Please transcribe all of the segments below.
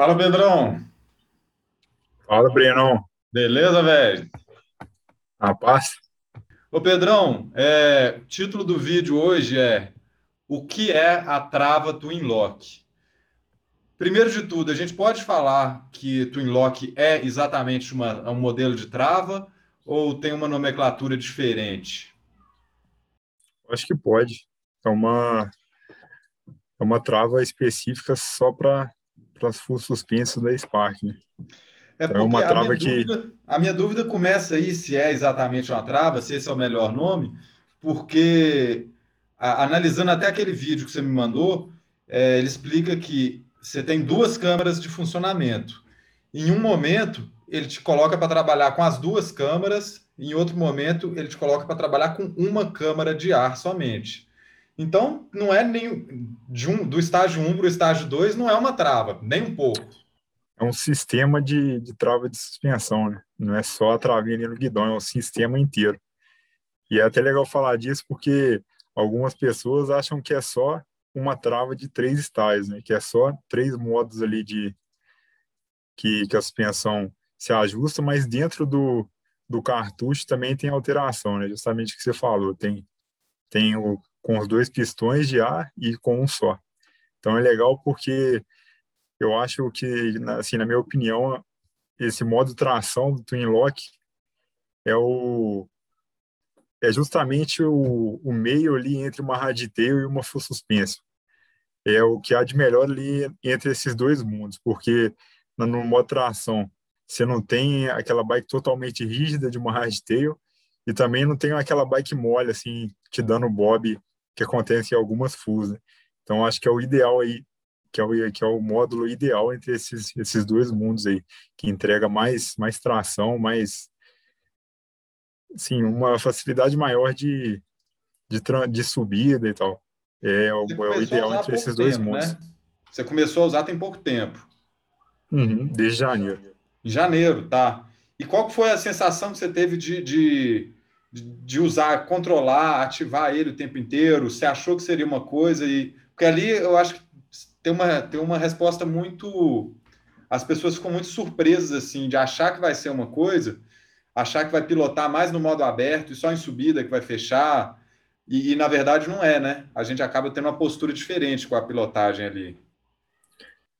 Fala, Pedrão. Fala, Breno. Beleza, velho? A paz. Ô, Pedrão, é, título do vídeo hoje é O que é a trava Twin Lock? Primeiro de tudo, a gente pode falar que Twin Lock é exatamente uma, um modelo de trava ou tem uma nomenclatura diferente? Acho que pode. É uma, é uma trava específica só para as full suspensos da Spark, né? É porque é uma trava que... dúvida, a minha dúvida começa aí se é exatamente uma trava, se esse é o melhor nome, porque a, analisando até aquele vídeo que você me mandou, é, ele explica que você tem duas câmeras de funcionamento. Em um momento, ele te coloca para trabalhar com as duas câmeras, em outro momento, ele te coloca para trabalhar com uma câmara de ar somente. Então, não é nem de um, do estágio 1 para o estágio 2, não é uma trava, nem um pouco. É um sistema de, de trava de suspensão, né? Não é só a travinha ali no guidão, é um sistema inteiro. E é até legal falar disso porque algumas pessoas acham que é só uma trava de três estágios, né? Que é só três modos ali de que, que a suspensão se ajusta, mas dentro do, do cartucho também tem alteração, né? Justamente o que você falou, tem tem o com os dois pistões de ar e com um só. Então é legal porque eu acho que, assim, na minha opinião, esse modo tração do Twin Lock é o é justamente o, o meio ali entre uma raditail e uma full suspension. É o que há de melhor ali entre esses dois mundos, porque no modo tração você não tem aquela bike totalmente rígida de uma hardtail e também não tem aquela bike mole assim te dando bob que acontece em algumas fulls. Né? Então acho que é o ideal aí que é o que é o módulo ideal entre esses esses dois mundos aí que entrega mais mais tração mais sim uma facilidade maior de de, de subida e tal é o, é o ideal entre esses dois tempo, mundos né? você começou a usar tem pouco tempo uhum, desde janeiro em janeiro tá e qual foi a sensação que você teve de, de de usar, controlar, ativar ele o tempo inteiro? Você achou que seria uma coisa e porque ali eu acho que tem uma tem uma resposta muito as pessoas ficam muito surpresas assim de achar que vai ser uma coisa, achar que vai pilotar mais no modo aberto e só em subida que vai fechar e, e na verdade não é, né? A gente acaba tendo uma postura diferente com a pilotagem ali.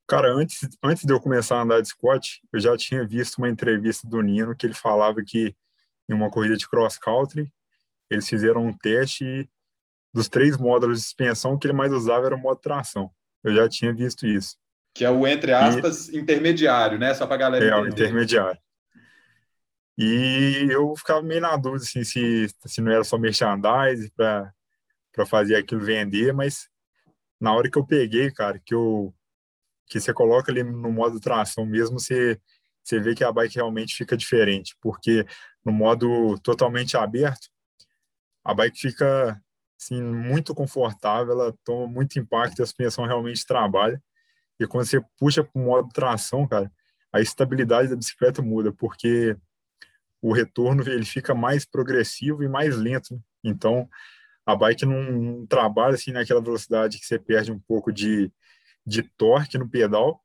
Cara, antes, antes de eu começar a andar de Scott, eu já tinha visto uma entrevista do Nino que ele falava que em uma corrida de cross country. Eles fizeram um teste e dos três módulos de suspensão que ele mais usava era o modo tração. Eu já tinha visto isso. Que é o, entre aspas, e... intermediário, né? Só para galera É, o intermediário. E eu ficava meio na dúvida assim, se, se não era só merchandising para fazer aquilo vender, mas na hora que eu peguei, cara, que eu que você coloca ali no modo tração mesmo, você, você vê que a bike realmente fica diferente, porque no modo totalmente aberto, a bike fica assim, muito confortável, ela toma muito impacto a suspensão realmente trabalha. E quando você puxa para o modo tração, cara, a estabilidade da bicicleta muda, porque o retorno ele fica mais progressivo e mais lento. Né? Então, a bike não, trabalha assim naquela velocidade que você perde um pouco de, de torque no pedal.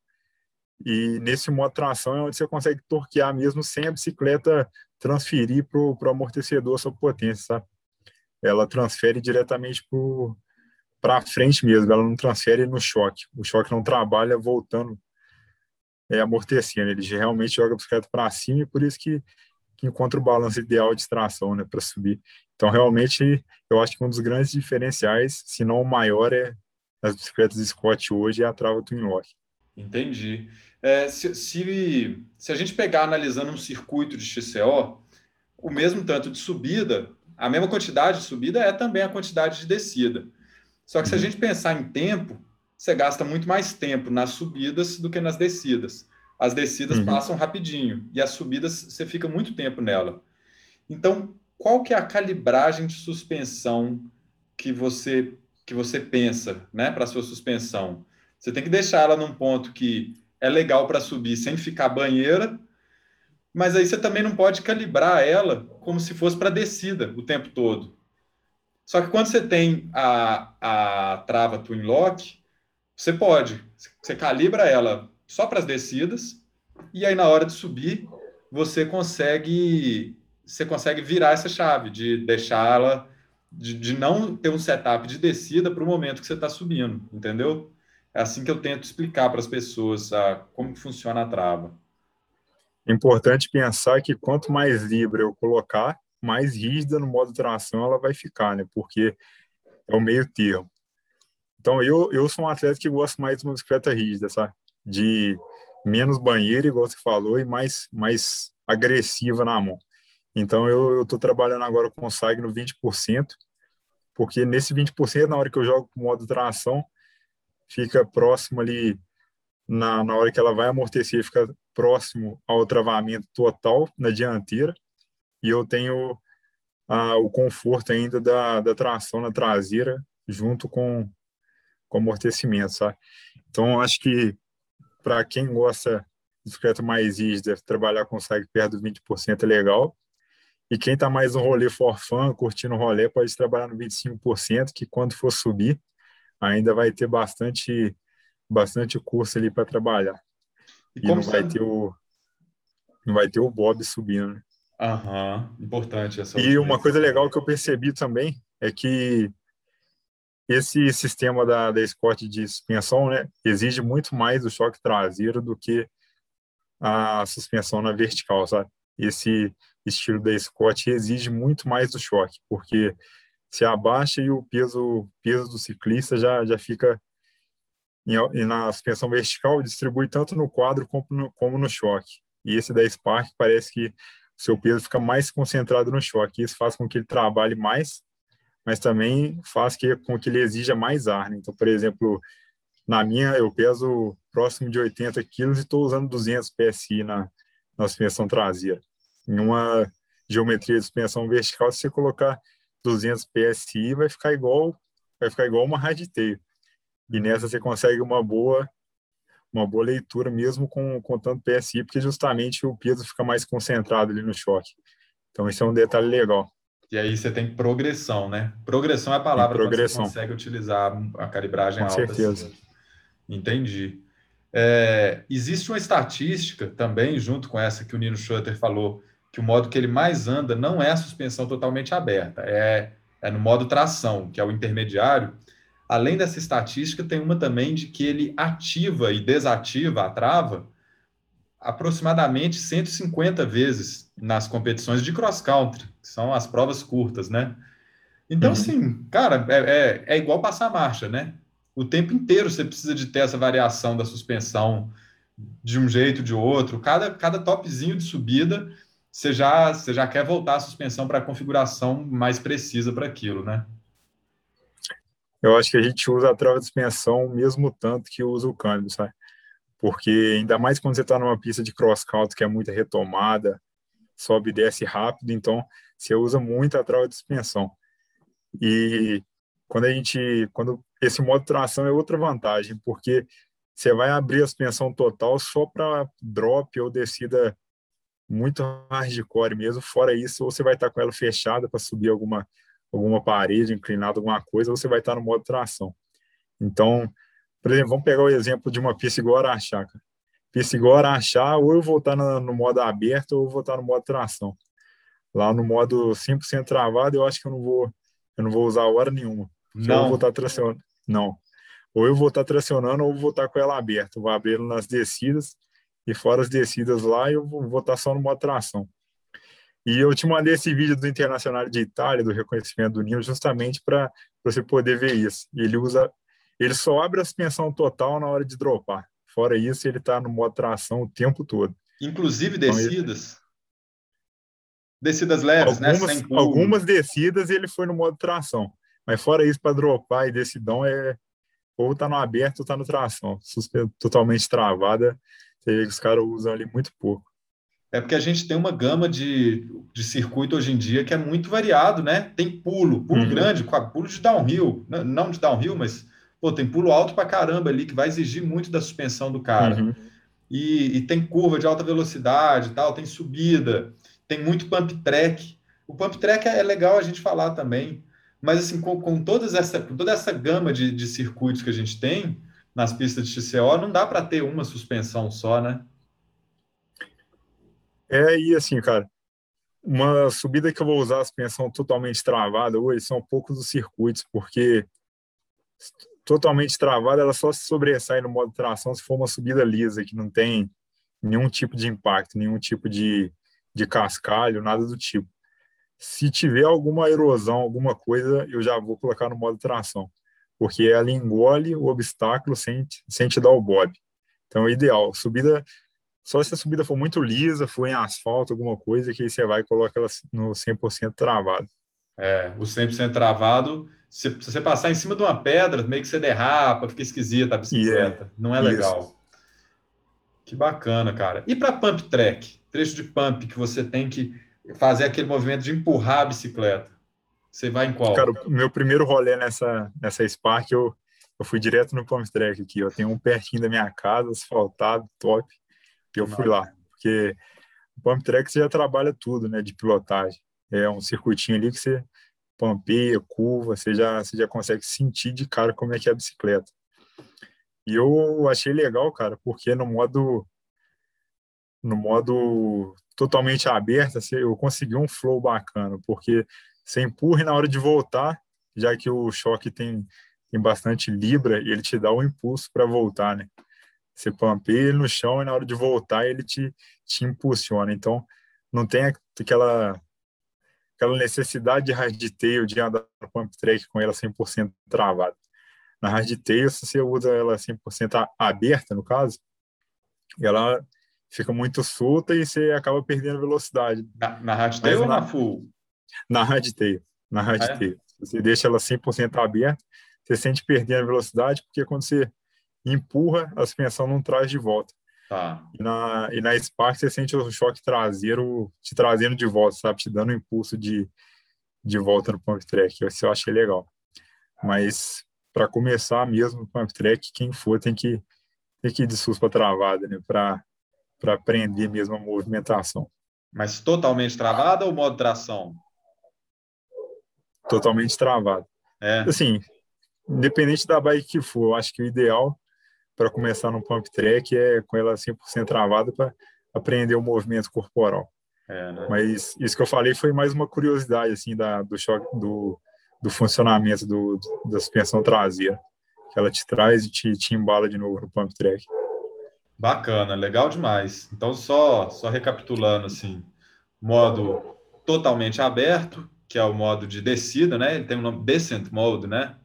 E nesse modo tração é onde você consegue torquear mesmo sem a bicicleta transferir para o amortecedor a sua potência, sabe? Ela transfere diretamente para frente mesmo, ela não transfere no choque. O choque não trabalha voltando, é, amortecendo, ele realmente joga a bicicleta para cima e por isso que, que encontra o balanço ideal de tração né, para subir. Então, realmente, eu acho que um dos grandes diferenciais, se não o maior, é nas bicicletas Scott hoje é a trava Twin Lock. Entendi. É, se, se, se, a gente pegar analisando um circuito de XCO, o mesmo tanto de subida, a mesma quantidade de subida é também a quantidade de descida. Só que se a uhum. gente pensar em tempo, você gasta muito mais tempo nas subidas do que nas descidas. As descidas uhum. passam rapidinho e as subidas você fica muito tempo nela. Então, qual que é a calibragem de suspensão que você que você pensa, né, para sua suspensão? Você tem que deixar ela num ponto que é legal para subir sem ficar banheira, mas aí você também não pode calibrar ela como se fosse para descida o tempo todo. Só que quando você tem a, a trava twin lock, você pode. Você calibra ela só para as descidas, e aí na hora de subir, você consegue você consegue virar essa chave de deixá-la de, de não ter um setup de descida para o momento que você está subindo, entendeu? É assim que eu tento explicar para as pessoas a, como que funciona a trava. É importante pensar que quanto mais livre eu colocar, mais rígida no modo tração ela vai ficar, né? Porque é o meio termo. Então, eu, eu sou um atleta que gosta mais de uma bicicleta rígida, sabe? De menos banheiro, igual você falou, e mais, mais agressiva na mão. Então, eu estou trabalhando agora com o SAG no 20%, porque nesse 20%, na hora que eu jogo com modo tração, fica próximo ali, na, na hora que ela vai amortecer, fica próximo ao travamento total na dianteira, e eu tenho ah, o conforto ainda da, da tração na traseira, junto com, com amortecimento, sabe? Então, acho que para quem gosta de bicicleta mais rígida, trabalhar com SAG perto do 20% é legal, e quem está mais no rolê for fun, curtindo o rolê, pode trabalhar no 25%, que quando for subir, ainda vai ter bastante, bastante curso ali para trabalhar. E, e não vai ter o não vai ter o Bob subindo. Né? Aham, importante essa. E uma coisa legal que eu percebi também é que esse sistema da, da Scott de suspensão né, exige muito mais do choque traseiro do que a suspensão na vertical, sabe? Esse estilo da Scott exige muito mais do choque, porque se abaixa e o peso, peso do ciclista já, já fica em, na suspensão vertical, distribui tanto no quadro como no, como no choque. E esse da Spark parece que o seu peso fica mais concentrado no choque. Isso faz com que ele trabalhe mais, mas também faz que, com que ele exija mais ar. Né? Então, por exemplo, na minha, eu peso próximo de 80 quilos e estou usando 200 PSI na, na suspensão traseira em uma geometria de suspensão vertical, se você colocar 200 PSI, vai ficar igual vai ficar igual uma hardtail. E nessa você consegue uma boa uma boa leitura mesmo com, com tanto PSI, porque justamente o peso fica mais concentrado ali no choque. Então esse é um detalhe legal. E aí você tem progressão, né? Progressão é a palavra que você consegue utilizar a calibragem com alta. Com certeza. Assim. Entendi. É, existe uma estatística também, junto com essa que o Nino Schutter falou, que o modo que ele mais anda não é a suspensão totalmente aberta, é, é no modo tração, que é o intermediário. Além dessa estatística, tem uma também de que ele ativa e desativa a trava aproximadamente 150 vezes nas competições de cross-country, que são as provas curtas, né? Então, uhum. assim, cara, é, é, é, igual passar marcha, né? O tempo inteiro você precisa de ter essa variação da suspensão de um jeito, de outro. Cada, cada topzinho de subida você já, você já quer voltar a suspensão para a configuração mais precisa para aquilo, né? Eu acho que a gente usa a trava de suspensão mesmo tanto que usa o câmbio, sabe? Porque ainda mais quando você está numa pista de cross-country que é muita retomada, sobe e desce rápido, então você usa muito a trava de suspensão. E quando a gente, quando esse modo de tração é outra vantagem, porque você vai abrir a suspensão total só para drop ou descida muito hardcore mesmo. Fora isso, ou você vai estar com ela fechada para subir alguma, alguma parede, inclinada, alguma coisa, ou você vai estar no modo tração. Então, por exemplo, vamos pegar o exemplo de uma pista igual a Araxá. Pista igual a Araxá, ou eu vou estar no, no modo aberto, ou eu vou estar no modo tração. Lá no modo 100% travado, eu acho que eu não vou, eu não vou usar hora nenhuma. Não. Eu vou estar tracionando. Não. Ou eu vou estar tracionando, ou eu vou estar com ela aberta. vou abrir nas descidas e fora as descidas lá, eu vou estar só numa tração. E eu te mandei esse vídeo do Internacional de Itália, do reconhecimento do Nilo, justamente para você poder ver isso. Ele usa, ele só abre a suspensão total na hora de dropar. Fora isso, ele está no modo tração o tempo todo. Inclusive descidas? Então, ele... Descidas leves, né? algumas, né? Algumas descidas ele foi no modo tração. Mas fora isso, para dropar e decidão é ou tá no aberto ou tá no tração. Totalmente travada os caras usam ali muito pouco. É porque a gente tem uma gama de, de circuito hoje em dia que é muito variado, né? Tem pulo, pulo uhum. grande, pulo de downhill, não de downhill, mas pô, tem pulo alto para caramba ali, que vai exigir muito da suspensão do cara. Uhum. E, e, tem curva de alta velocidade tal, tem subida, tem muito pump track. O pump track é legal a gente falar também, mas assim, com, com, todas essa, com toda essa gama de, de circuitos que a gente tem, nas pistas de XCO, não dá para ter uma suspensão só, né? É, e assim, cara, uma subida que eu vou usar a suspensão totalmente travada hoje são poucos os circuitos, porque totalmente travada ela só se sobressai no modo tração se for uma subida lisa, que não tem nenhum tipo de impacto, nenhum tipo de, de cascalho, nada do tipo. Se tiver alguma erosão, alguma coisa, eu já vou colocar no modo tração, porque ela engole o obstáculo sem, sem te dar o bob. Então, é ideal. Subida, só se a subida for muito lisa, for em asfalto, alguma coisa, que aí você vai e coloca ela no 100% travado. É, o 100% travado, se, se, você passar em cima de uma pedra, meio que você derrapa, fica esquisita a bicicleta. Yeah. Não é legal. Isso. Que bacana, cara. E para pump track? Trecho de pump que você tem que fazer aquele movimento de empurrar a bicicleta. Você vai em qual? Cara, o meu primeiro rolê nessa, nessa Spark, eu, eu fui direto no pump track aqui. Eu tenho um pertinho da minha casa, asfaltado, top. E eu fui lá. Porque o pump track você já trabalha tudo, né? De pilotagem. É um circuitinho ali que você pampeia, curva, você já, você já consegue sentir de cara como é que é a bicicleta. E eu achei legal, cara, porque no modo no modo totalmente aberto, assim, eu consegui um flow bacana, porque você empurra e na hora de voltar, já que o choque tem, tem bastante libra, ele te dá o um impulso para voltar, né? Você pampeia ele no chão e na hora de voltar ele te, te impulsiona. Então, não tem aquela aquela necessidade de hardtail, de andar no pump track com ela 100% travada. Na hardtail, se você usa ela 100% aberta, no caso, ela fica muito solta e você acaba perdendo velocidade. Na, na hardtail ou na, na full? Na hardtail. Na hardtail. Ah, é? Você deixa ela 100% aberta, você sente perdendo velocidade, porque quando você empurra, a suspensão não traz de volta. Tá. E, na, e na Spark você sente o choque traseiro te trazendo de volta, sabe? Te dando um impulso de, de volta no pump track. Isso eu achei legal. Mas para começar mesmo no pump track, quem for tem que, tem que ir de suspa travada, né? Para aprender mesmo a movimentação. Mas totalmente travada ou modo tração? Totalmente travada. É. Assim, independente da bike que for, eu acho que o ideal para começar no pump track é com ela 100% travada para aprender o movimento corporal. É, né? Mas isso que eu falei foi mais uma curiosidade assim da, do choque do, do funcionamento do, da suspensão traseira, que ela te traz e te, te embala de novo no pump track. Bacana, legal demais. Então só só recapitulando assim, modo totalmente aberto, que é o modo de descida, né? Ele tem o um nome Descent Mode, né?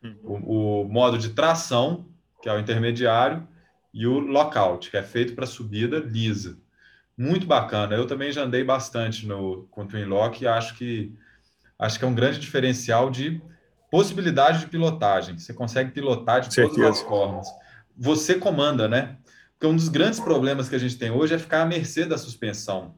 Uhum. O, o modo de tração, que é o intermediário, e o lockout, que é feito para subida lisa. Muito bacana. Eu também já andei bastante no com Twin Lock e acho que acho que é um grande diferencial de possibilidade de pilotagem. Você consegue pilotar de todas as formas. Você comanda, né? Porque um dos grandes problemas que a gente tem hoje é ficar à mercê da suspensão.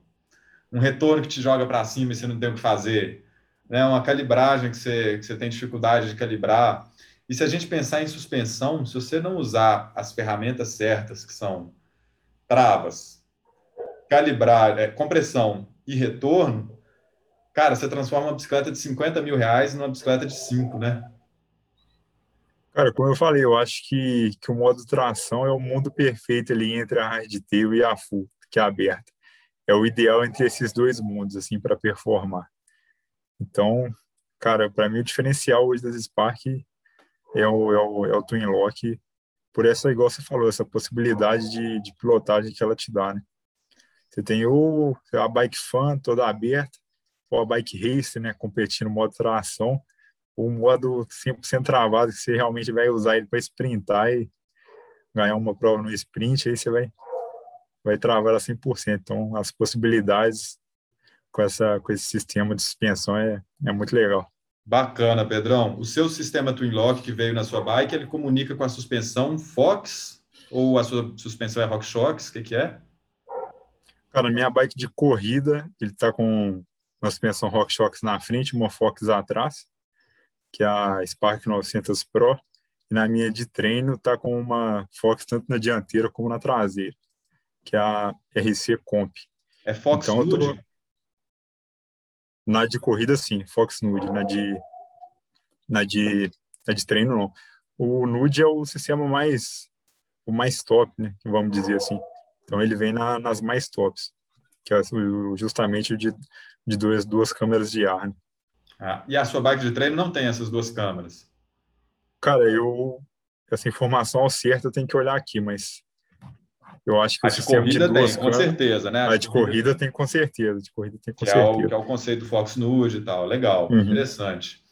Um retorno que te joga para cima e você não tem o que fazer. Né? Uma calibragem que você, que você tem dificuldade de calibrar. E se a gente pensar em suspensão, se você não usar as ferramentas certas, que são travas, calibrar, é, compressão e retorno, cara, você transforma uma bicicleta de 50 mil reais numa bicicleta de 5, né? Cara, como eu falei, eu acho que, que o modo tração é o mundo perfeito ali entre a hardtail e a full, que é aberta. É o ideal entre esses dois mundos, assim, para performar. Então, cara, para mim o diferencial hoje das Spark é o, é o, é o Twin Lock, por essa, igual você falou, essa possibilidade de, de pilotagem que ela te dá, né? Você tem o, a bike fan toda aberta, ou a bike race, né, competindo modo tração, o modo 100% travado, que você realmente vai usar ele para sprintar e ganhar uma prova no sprint, aí você vai, vai travar ela 100%. Então, as possibilidades com, essa, com esse sistema de suspensão é, é muito legal. Bacana, Pedrão. O seu sistema Twin Lock que veio na sua bike, ele comunica com a suspensão Fox ou a sua suspensão é RockShox? O que, que é? Cara, minha bike de corrida, ele tá com uma suspensão RockShox na frente, uma Fox atrás, que é a Spark 900 Pro. E na minha de treino tá com uma Fox tanto na dianteira como na traseira, que é a RC Comp. É Fox então, Nude? Na de corrida, sim, Fox Nude. Na de, na de, na de treino, não. o Nude é o sistema mais o mais top, né? Vamos dizer assim. Então ele vem na, nas mais tops, que é justamente o de, de duas, duas câmeras de ar. Né? Ah, e a sua bike de treino não tem essas duas câmeras? Cara, eu essa informação certa eu tenho que olhar aqui, mas eu acho que a o sistema de, corrida de duas tem, câmeras, com certeza, né? A, a de corrida, corrida tem com certeza, de corrida tem com que certeza. É o, que é o conceito do Fox Nude e tal, legal, uhum. interessante.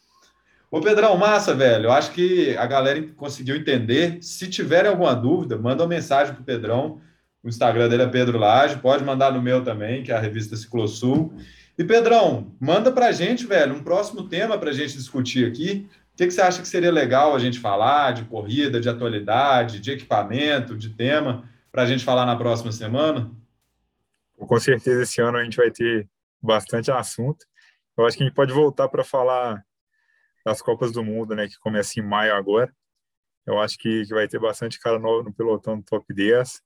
Ô Pedrão, massa, velho. Eu acho que a galera conseguiu entender. Se tiverem alguma dúvida, manda uma mensagem pro Pedrão. O Instagram dele é Pedro Lage, pode mandar no meu também, que é a revista Ciclosul. E Pedrão, manda pra gente, velho, um próximo tema pra gente discutir aqui. O que, que você acha que seria legal a gente falar de corrida, de atualidade, de equipamento, de tema, para a gente falar na próxima semana? Com certeza esse ano a gente vai ter bastante assunto. Eu acho que a gente pode voltar para falar das Copas do Mundo, né, que começa em maio agora. Eu acho que, que vai ter bastante cara novo no pelotão do top 10.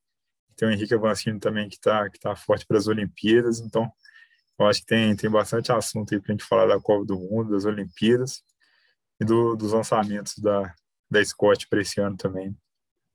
Tem o Henrique Avancini também que está que tá forte para as Olimpíadas. Então, eu acho que tem, tem bastante assunto aí para a gente falar da Copa do Mundo, das Olimpíadas e do, dos lançamentos da, da Scott para esse ano também.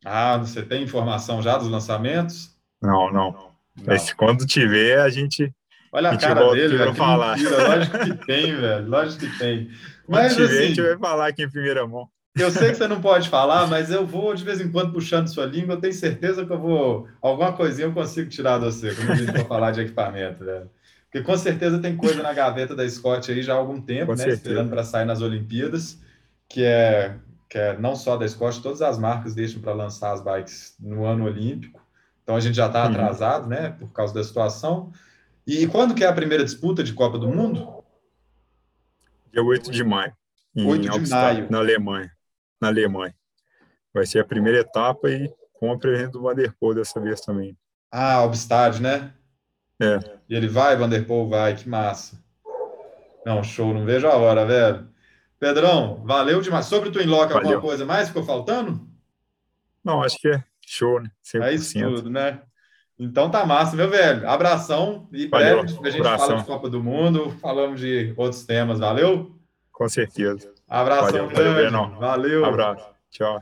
Ah, você tem informação já dos lançamentos? Não, não. não. Mas quando tiver, a gente. Olha a, a cara dele, velho. Falar. Mentira. Lógico que tem, velho. Lógico que tem. Mas tiver, assim, a gente vai falar aqui em primeira mão. Eu sei que você não pode falar, mas eu vou de vez em quando puxando sua língua. Eu tenho certeza que eu vou. Alguma coisinha eu consigo tirar de você quando a gente for falar de equipamento, velho. Porque com certeza tem coisa na gaveta da Scott aí já há algum tempo, com né? Certeza. Esperando para sair nas Olimpíadas, que é, que é não só da Scott, todas as marcas deixam para lançar as bikes no ano olímpico. Então a gente já está uhum. atrasado, né? Por causa da situação. E quando que é a primeira disputa de Copa do Mundo? Dia 8 de maio. 8 de maio. Na Alemanha. Na Alemanha. Vai ser a primeira etapa e com a presença do Vanderpool dessa vez também. Ah, Obstad, né? É. E ele vai, Vanderpool vai, que massa. Não, show, não vejo a hora, velho. Pedrão, valeu demais. Sobre o Twin Lock, valeu. alguma coisa mais ficou faltando? Não, acho que é show, né? 100%. É isso tudo, né? Então tá massa, meu velho. Abração e valeu. breve a gente Abração. fala de Copa do Mundo, falamos de outros temas, valeu? Com certeza. Abração valeu, grande. Valeu. valeu. Abraço. Tchau.